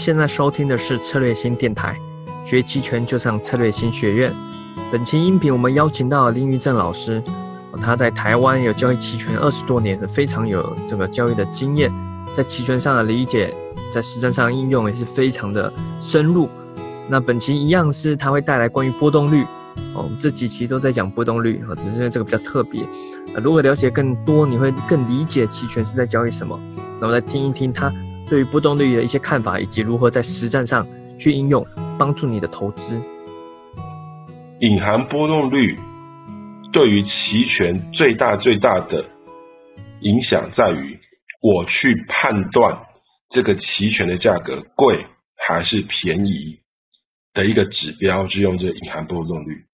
现在收听的是策略新电台，学期权就上策略新学院。本期音频我们邀请到了林玉正老师，他在台湾有交易期权二十多年，非常有这个交易的经验，在期权上的理解，在实战上应用也是非常的深入。那本期一样是他会带来关于波动率，哦，这几期都在讲波动率，只是因为这个比较特别。如果了解更多，你会更理解期权是在交易什么。那么来听一听他。对于波动率的一些看法，以及如何在实战上去应用，帮助你的投资。隐含波动率对于期权最大最大的影响在于，我去判断这个期权的价格贵还是便宜的一个指标，是用这个隐含波动率。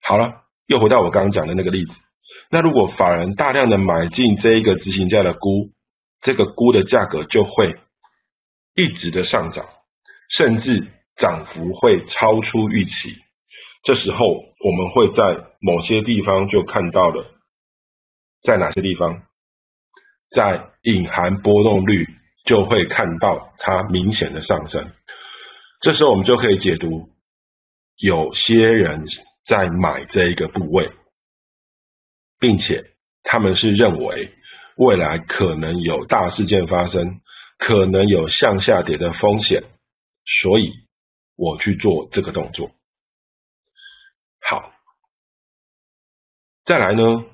好了，又回到我刚刚讲的那个例子。那如果法人大量的买进这一个执行价的估，这个估的价格就会。一直的上涨，甚至涨幅会超出预期。这时候，我们会在某些地方就看到了，在哪些地方，在隐含波动率就会看到它明显的上升。这时候，我们就可以解读，有些人在买这一个部位，并且他们是认为未来可能有大事件发生。可能有向下跌的风险，所以我去做这个动作。好，再来呢？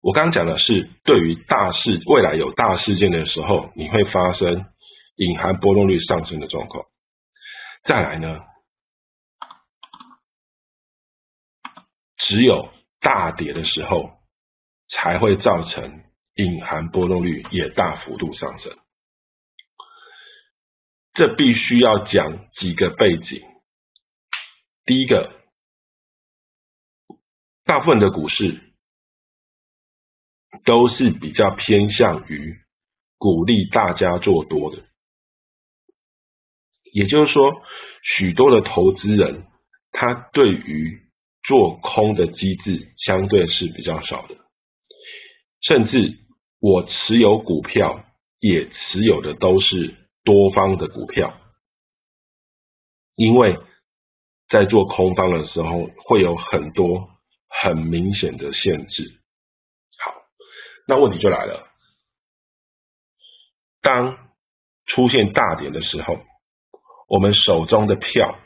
我刚讲的是对于大事未来有大事件的时候，你会发生隐含波动率上升的状况。再来呢？只有大跌的时候，才会造成隐含波动率也大幅度上升。这必须要讲几个背景。第一个，大部分的股市都是比较偏向于鼓励大家做多的，也就是说，许多的投资人他对于做空的机制相对是比较少的，甚至我持有股票也持有的都是。多方的股票，因为在做空方的时候会有很多很明显的限制。好，那问题就来了，当出现大点的时候，我们手中的票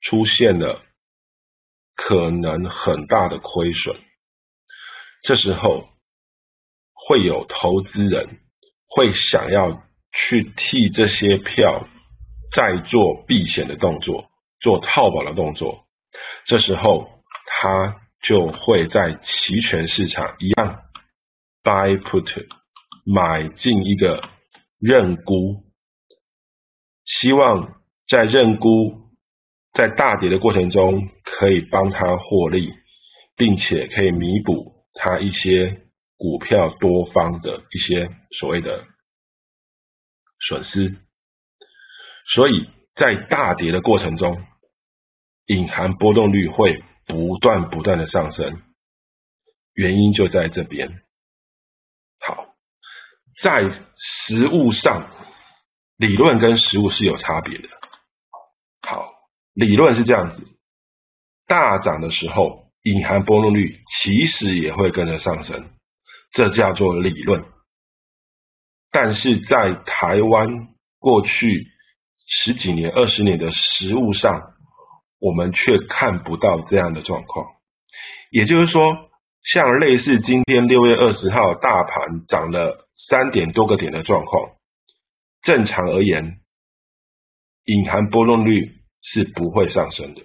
出现了可能很大的亏损，这时候会有投资人会想要。去替这些票再做避险的动作，做套保的动作，这时候他就会在期权市场一样 buy put 买进一个认沽，希望在认沽在大跌的过程中可以帮他获利，并且可以弥补他一些股票多方的一些所谓的。损失，所以在大跌的过程中，隐含波动率会不断不断的上升，原因就在这边。好，在实物上，理论跟实物是有差别的。好，理论是这样子，大涨的时候，隐含波动率其实也会跟着上升，这叫做理论。但是在台湾过去十几年、二十年的实物上，我们却看不到这样的状况。也就是说，像类似今天六月二十号大盘涨了三点多个点的状况，正常而言，隐含波动率是不会上升的。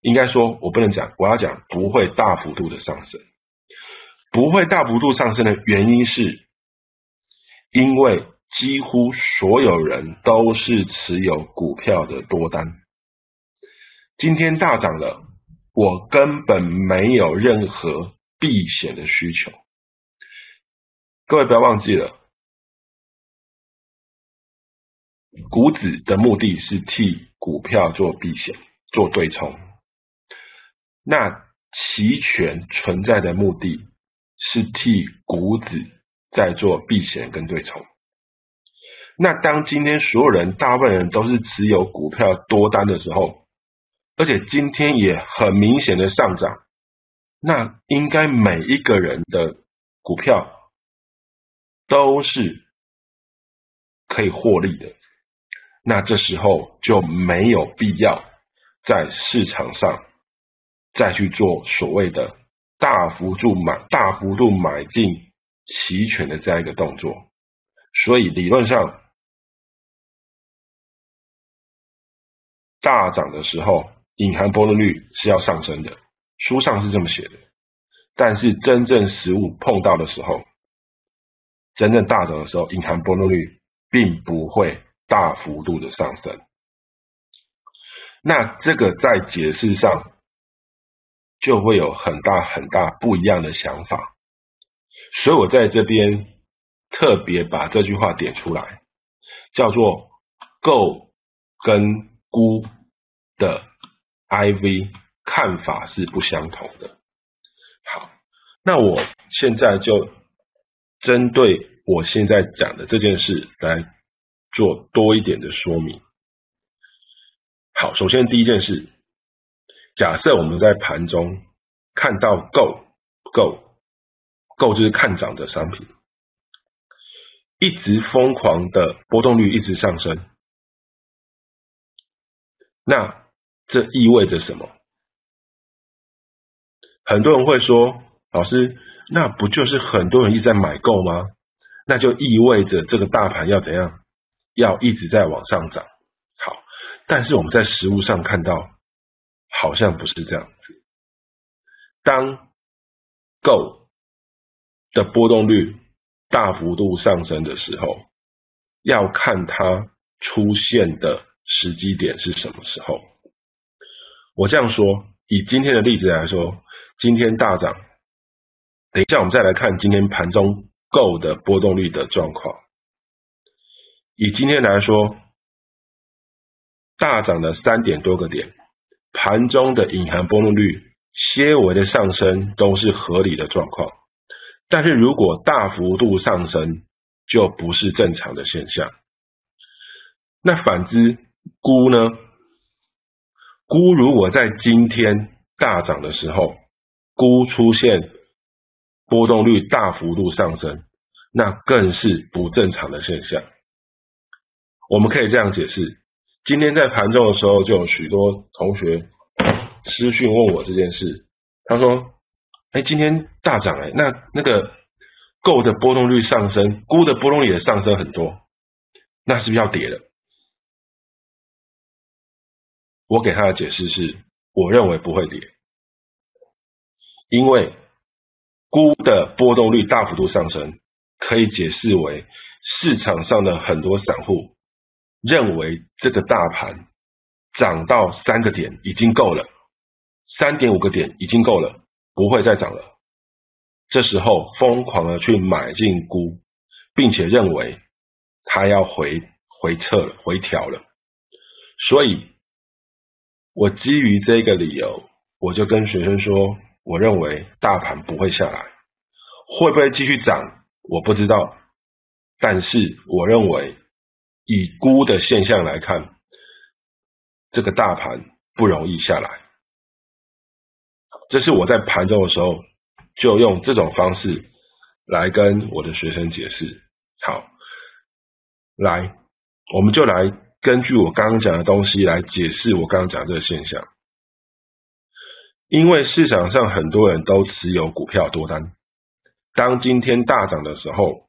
应该说，我不能讲，我要讲不会大幅度的上升。不会大幅度上升的原因是。因为几乎所有人都是持有股票的多单，今天大涨了，我根本没有任何避险的需求。各位不要忘记了，股指的目的是替股票做避险、做对冲，那期权存在的目的是替股指。在做避险跟对冲，那当今天所有人大部分人都是持有股票多单的时候，而且今天也很明显的上涨，那应该每一个人的股票都是可以获利的。那这时候就没有必要在市场上再去做所谓的大幅度买、大幅度买进期权的这样一个动作。所以理论上，大涨的时候，隐含波动率是要上升的，书上是这么写的。但是真正实物碰到的时候，真正大涨的时候，隐含波动率并不会。大幅度的上升，那这个在解释上就会有很大很大不一样的想法，所以我在这边特别把这句话点出来，叫做“够跟估的 IV 看法是不相同的”。好，那我现在就针对我现在讲的这件事来。做多一点的说明。好，首先第一件事，假设我们在盘中看到够够购就是看涨的商品，一直疯狂的波动率一直上升，那这意味着什么？很多人会说，老师，那不就是很多人一直在买购吗？那就意味着这个大盘要怎样？要一直在往上涨，好，但是我们在实物上看到，好像不是这样子。当 Go 的波动率大幅度上升的时候，要看它出现的时机点是什么时候。我这样说，以今天的例子来说，今天大涨，等一下我们再来看今天盘中 Go 的波动率的状况。以今天来说，大涨了三点多个点，盘中的隐含波动率些微的上升都是合理的状况。但是如果大幅度上升，就不是正常的现象。那反之，估呢？估如果在今天大涨的时候，估出现波动率大幅度上升，那更是不正常的现象。我们可以这样解释：今天在盘中的时候，就有许多同学私讯问我这件事。他说：“哎，今天大涨哎，那那个购的波动率上升，估的波动率也上升很多，那是不是要跌了？”我给他的解释是：我认为不会跌，因为估的波动率大幅度上升，可以解释为市场上的很多散户。认为这个大盘涨到三个点已经够了，三点五个点已经够了，不会再涨了。这时候疯狂的去买进估，并且认为它要回回撤了，回调了。所以，我基于这个理由，我就跟学生说，我认为大盘不会下来，会不会继续涨，我不知道。但是，我认为。以估的现象来看，这个大盘不容易下来。这是我在盘中的时候就用这种方式来跟我的学生解释。好，来，我们就来根据我刚刚讲的东西来解释我刚刚讲这个现象。因为市场上很多人都持有股票多单，当今天大涨的时候。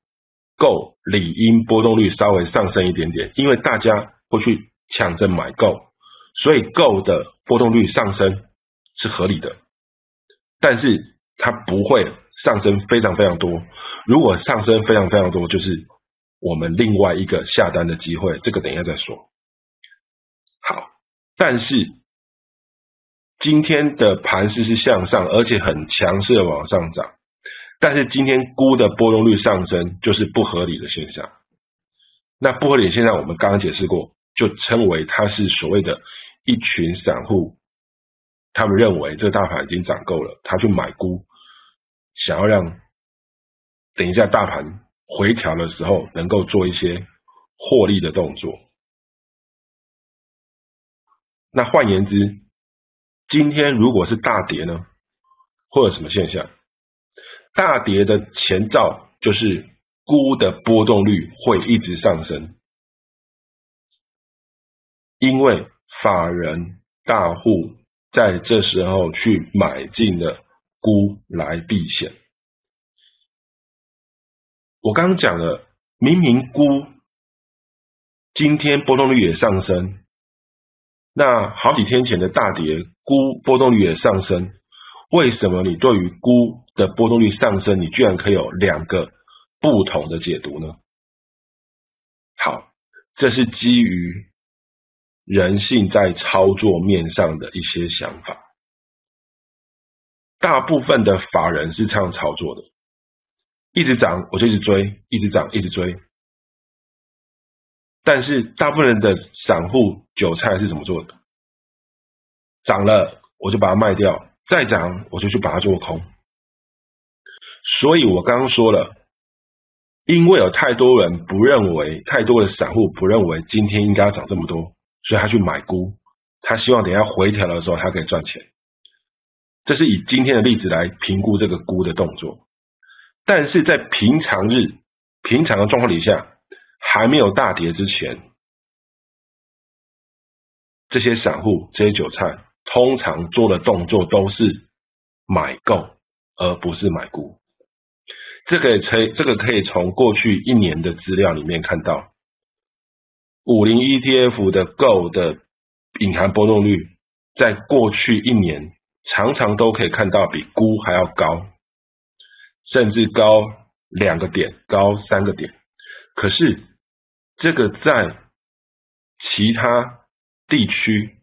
够理应波动率稍微上升一点点，因为大家会去抢着买够，所以够的波动率上升是合理的。但是它不会上升非常非常多，如果上升非常非常多，就是我们另外一个下单的机会，这个等一下再说。好，但是今天的盘势是向上，而且很强势的往上涨。但是今天估的波动率上升就是不合理的现象。那不合理现象我们刚刚解释过，就称为它是所谓的一群散户，他们认为这个大盘已经涨够了，他去买估，想要让等一下大盘回调的时候能够做一些获利的动作。那换言之，今天如果是大跌呢，会有什么现象？大跌的前兆就是估的波动率会一直上升，因为法人大户在这时候去买进了估来避险。我刚刚讲了，明明估今天波动率也上升。那好几天前的大跌，估波动率也上升，为什么你对于估的波动率上升，你居然可以有两个不同的解读呢？好，这是基于人性在操作面上的一些想法。大部分的法人是这样操作的，一直涨我就一直追，一直涨一直追。但是大部分人的散户韭菜是怎么做的？涨了我就把它卖掉，再涨我就去把它做空。所以我刚刚说了，因为有太多人不认为，太多的散户不认为今天应该涨这么多，所以他去买估，他希望等下回调的时候他可以赚钱。这是以今天的例子来评估这个估的动作。但是在平常日、平常的状况底下。还没有大跌之前，这些散户、这些韭菜通常做的动作都是买够，而不是买估。这个可以，这个可以从过去一年的资料里面看到，五零 ETF 的 GO 的隐含波动率，在过去一年常常都可以看到比估还要高，甚至高两个点，高三个点。可是这个在其他地区，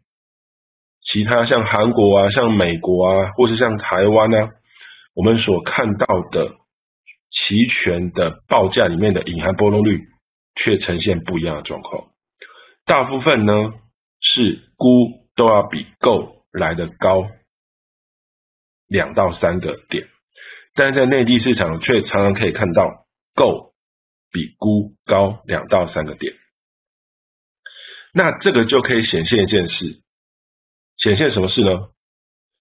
其他像韩国啊、像美国啊，或是像台湾呢，我们所看到的期权的报价里面的隐含波动率，却呈现不一样的状况。大部分呢是估都要比购来的高两到三个点，但是在内地市场却常常可以看到购。比估高两到三个点，那这个就可以显现一件事，显现什么事呢？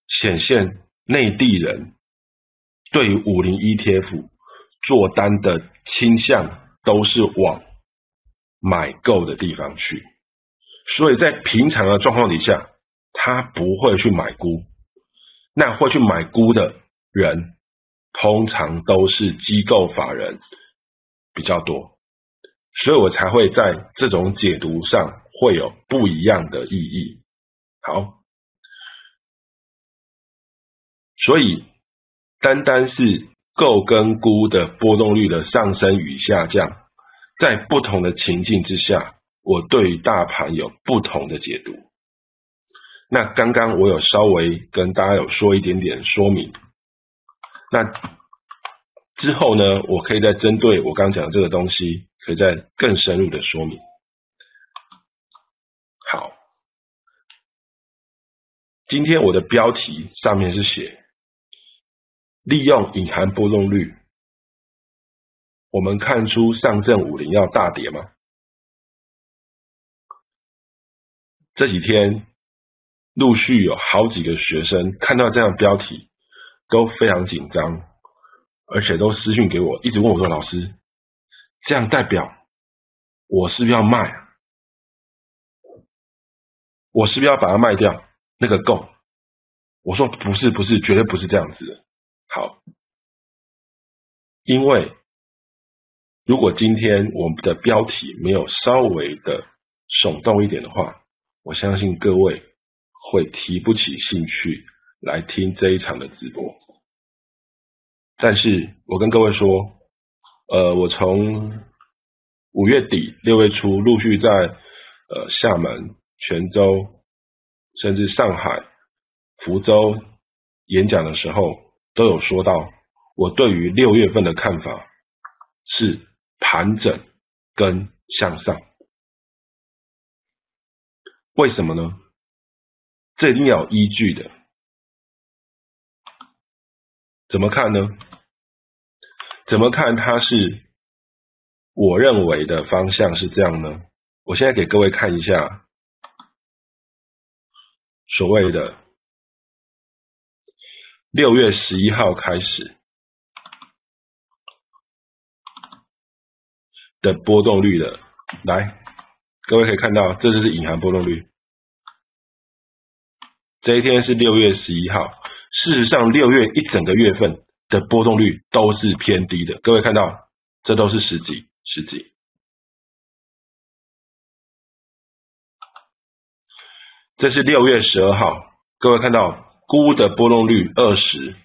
显现内地人对于五零 ETF 做单的倾向都是往买够的地方去，所以在平常的状况底下，他不会去买估，那会去买估的人，通常都是机构法人。比较多，所以我才会在这种解读上会有不一样的意义。好，所以单单是购跟估的波动率的上升与下降，在不同的情境之下，我对大盘有不同的解读。那刚刚我有稍微跟大家有说一点点说明，那。之后呢，我可以再针对我刚讲的这个东西，可以再更深入的说明。好，今天我的标题上面是写利用隐含波动率，我们看出上证五零要大跌吗？这几天陆续有好几个学生看到这样标题，都非常紧张。而且都私信给我，一直问我说：“老师，这样代表我是不是要卖？我是不是要把它卖掉？那个够？”我说：“不是，不是，绝对不是这样子。”好，因为如果今天我们的标题没有稍微的耸动一点的话，我相信各位会提不起兴趣来听这一场的直播。但是我跟各位说，呃，我从五月底六月初陆续在呃厦门、泉州，甚至上海、福州演讲的时候，都有说到，我对于六月份的看法是盘整跟向上。为什么呢？这一定要有依据的。怎么看呢？怎么看它是我认为的方向是这样呢？我现在给各位看一下所谓的六月十一号开始的波动率的，来，各位可以看到，这就是隐含波动率。这一天是六月十一号，事实上六月一整个月份的波动率都是偏低的。各位看到，这都是十几、十几。这是六月十二号，各位看到估的波动率二十，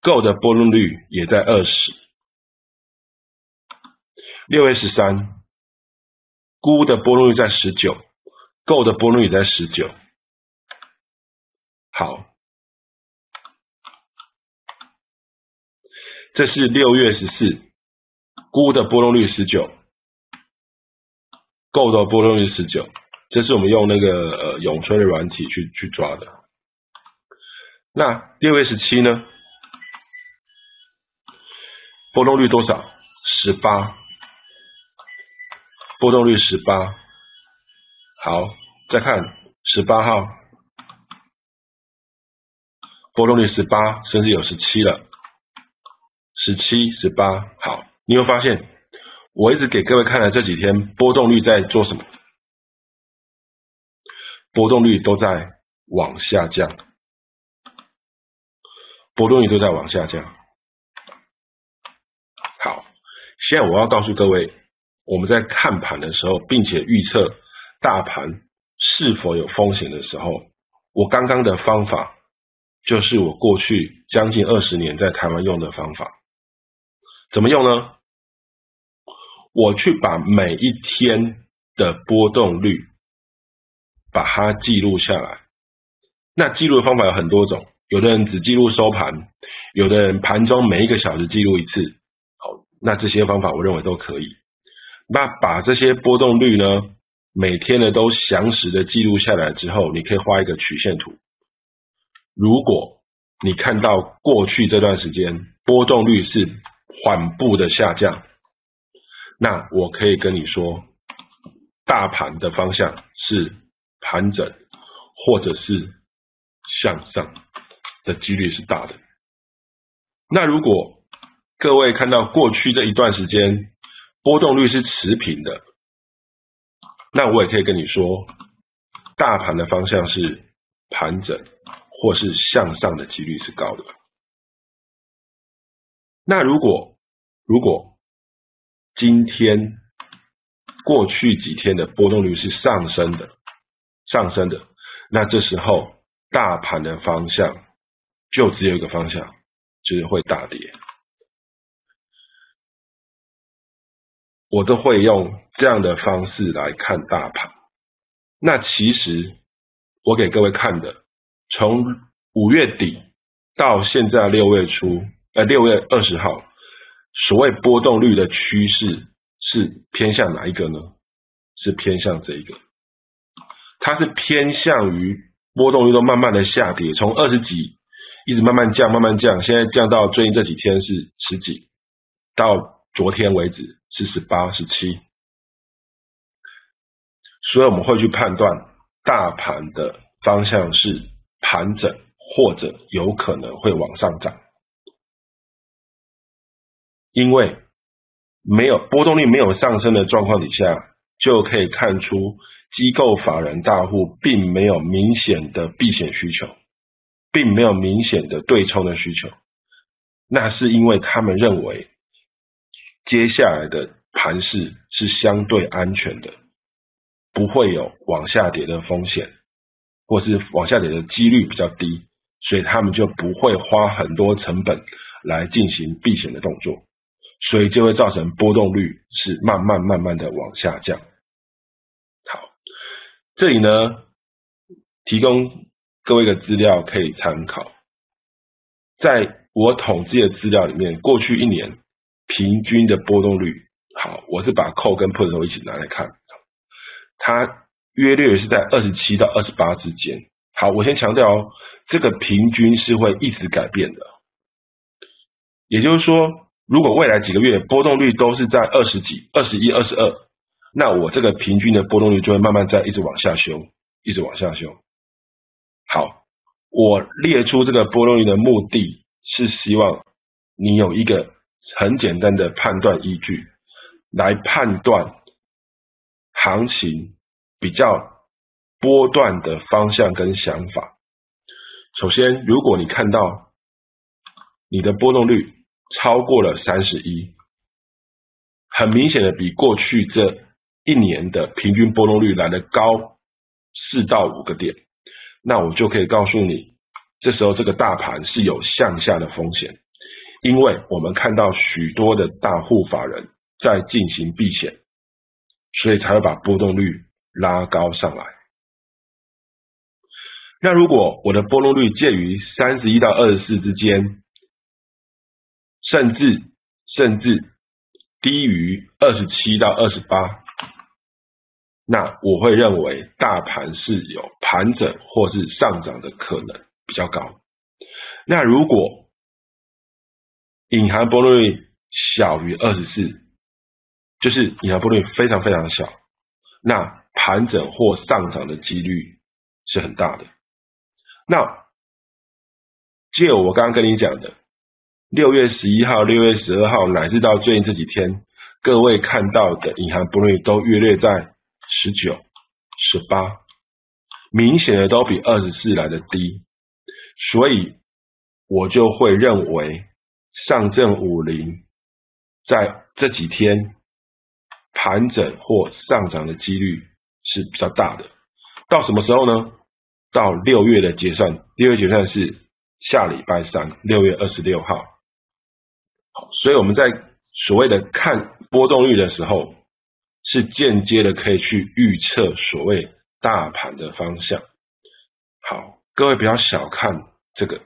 购的波动率也在二十。六月十三，估的波动率在十九，购的波动率在十九。好，这是六月十四，估的波动率十九，购的波动率十九。这是我们用那个呃永春的软体去去抓的。那六月十七呢？波动率多少？十八，波动率十八。好，再看十八号，波动率十八，甚至有十七了。十七、十八，好，你会发现，我一直给各位看的这几天波动率在做什么？波动率都在往下降，波动率都在往下降。好，现在我要告诉各位，我们在看盘的时候，并且预测大盘是否有风险的时候，我刚刚的方法就是我过去将近二十年在台湾用的方法。怎么用呢？我去把每一天的波动率。把它记录下来。那记录的方法有很多种，有的人只记录收盘，有的人盘中每一个小时记录一次。好，那这些方法我认为都可以。那把这些波动率呢，每天呢都详实的记录下来之后，你可以画一个曲线图。如果你看到过去这段时间波动率是缓步的下降，那我可以跟你说，大盘的方向是。盘整或者是向上的几率是大的。那如果各位看到过去这一段时间波动率是持平的，那我也可以跟你说，大盘的方向是盘整或是向上的几率是高的。那如果如果今天过去几天的波动率是上升的。上升的，那这时候大盘的方向就只有一个方向，就是会大跌。我都会用这样的方式来看大盘。那其实我给各位看的，从五月底到现在六月初，呃六月二十号，所谓波动率的趋势是偏向哪一个呢？是偏向这一个。它是偏向于波动率都慢慢的下跌，从二十几一直慢慢降，慢慢降，现在降到最近这几天是十几，到昨天为止四十八、十七，所以我们会去判断大盘的方向是盘整，或者有可能会往上涨，因为没有波动率没有上升的状况底下，就可以看出。机构法人大户并没有明显的避险需求，并没有明显的对冲的需求，那是因为他们认为接下来的盘势是相对安全的，不会有往下跌的风险，或是往下跌的几率比较低，所以他们就不会花很多成本来进行避险的动作，所以就会造成波动率是慢慢慢慢的往下降。好这里呢，提供各位一个资料可以参考。在我统计的资料里面，过去一年平均的波动率，好，我是把 call 跟 put 都一起拿来看，它约略是在二十七到二十八之间。好，我先强调哦，这个平均是会一直改变的。也就是说，如果未来几个月波动率都是在二十几、二十一、二十二，那我这个平均的波动率就会慢慢在一直往下修，一直往下修。好，我列出这个波动率的目的是希望你有一个很简单的判断依据，来判断行情比较波段的方向跟想法。首先，如果你看到你的波动率超过了三十一，很明显的比过去这一年的平均波动率来的高四到五个点，那我就可以告诉你，这时候这个大盘是有向下的风险，因为我们看到许多的大户法人在进行避险，所以才会把波动率拉高上来。那如果我的波动率介于三十一到二十四之间，甚至甚至低于二十七到二十八，那我会认为大盘是有盘整或是上涨的可能比较高。那如果隐含波动率小于二十四，就是隐含波动率非常非常小，那盘整或上涨的几率是很大的。那借我刚刚跟你讲的。六月十一号、六月十二号，乃至到最近这几天，各位看到的隐含波动率都约略在十九、十八，明显的都比二十四来的低，所以我就会认为上证五零在这几天盘整或上涨的几率是比较大的。到什么时候呢？到六月的结算，六月结算是下礼拜三，六月二十六号。所以我们在所谓的看波动率的时候，是间接的可以去预测所谓大盘的方向。好，各位不要小看这个，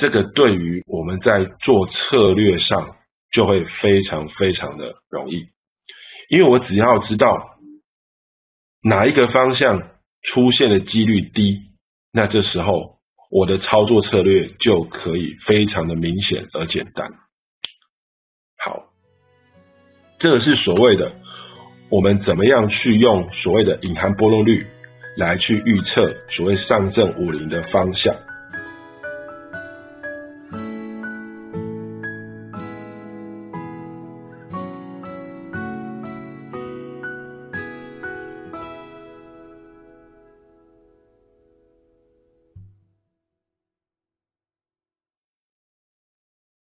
这个对于我们在做策略上就会非常非常的容易，因为我只要知道哪一个方向出现的几率低，那这时候。我的操作策略就可以非常的明显而简单。好，这个是所谓的我们怎么样去用所谓的隐含波动率来去预测所谓上证五零的方向。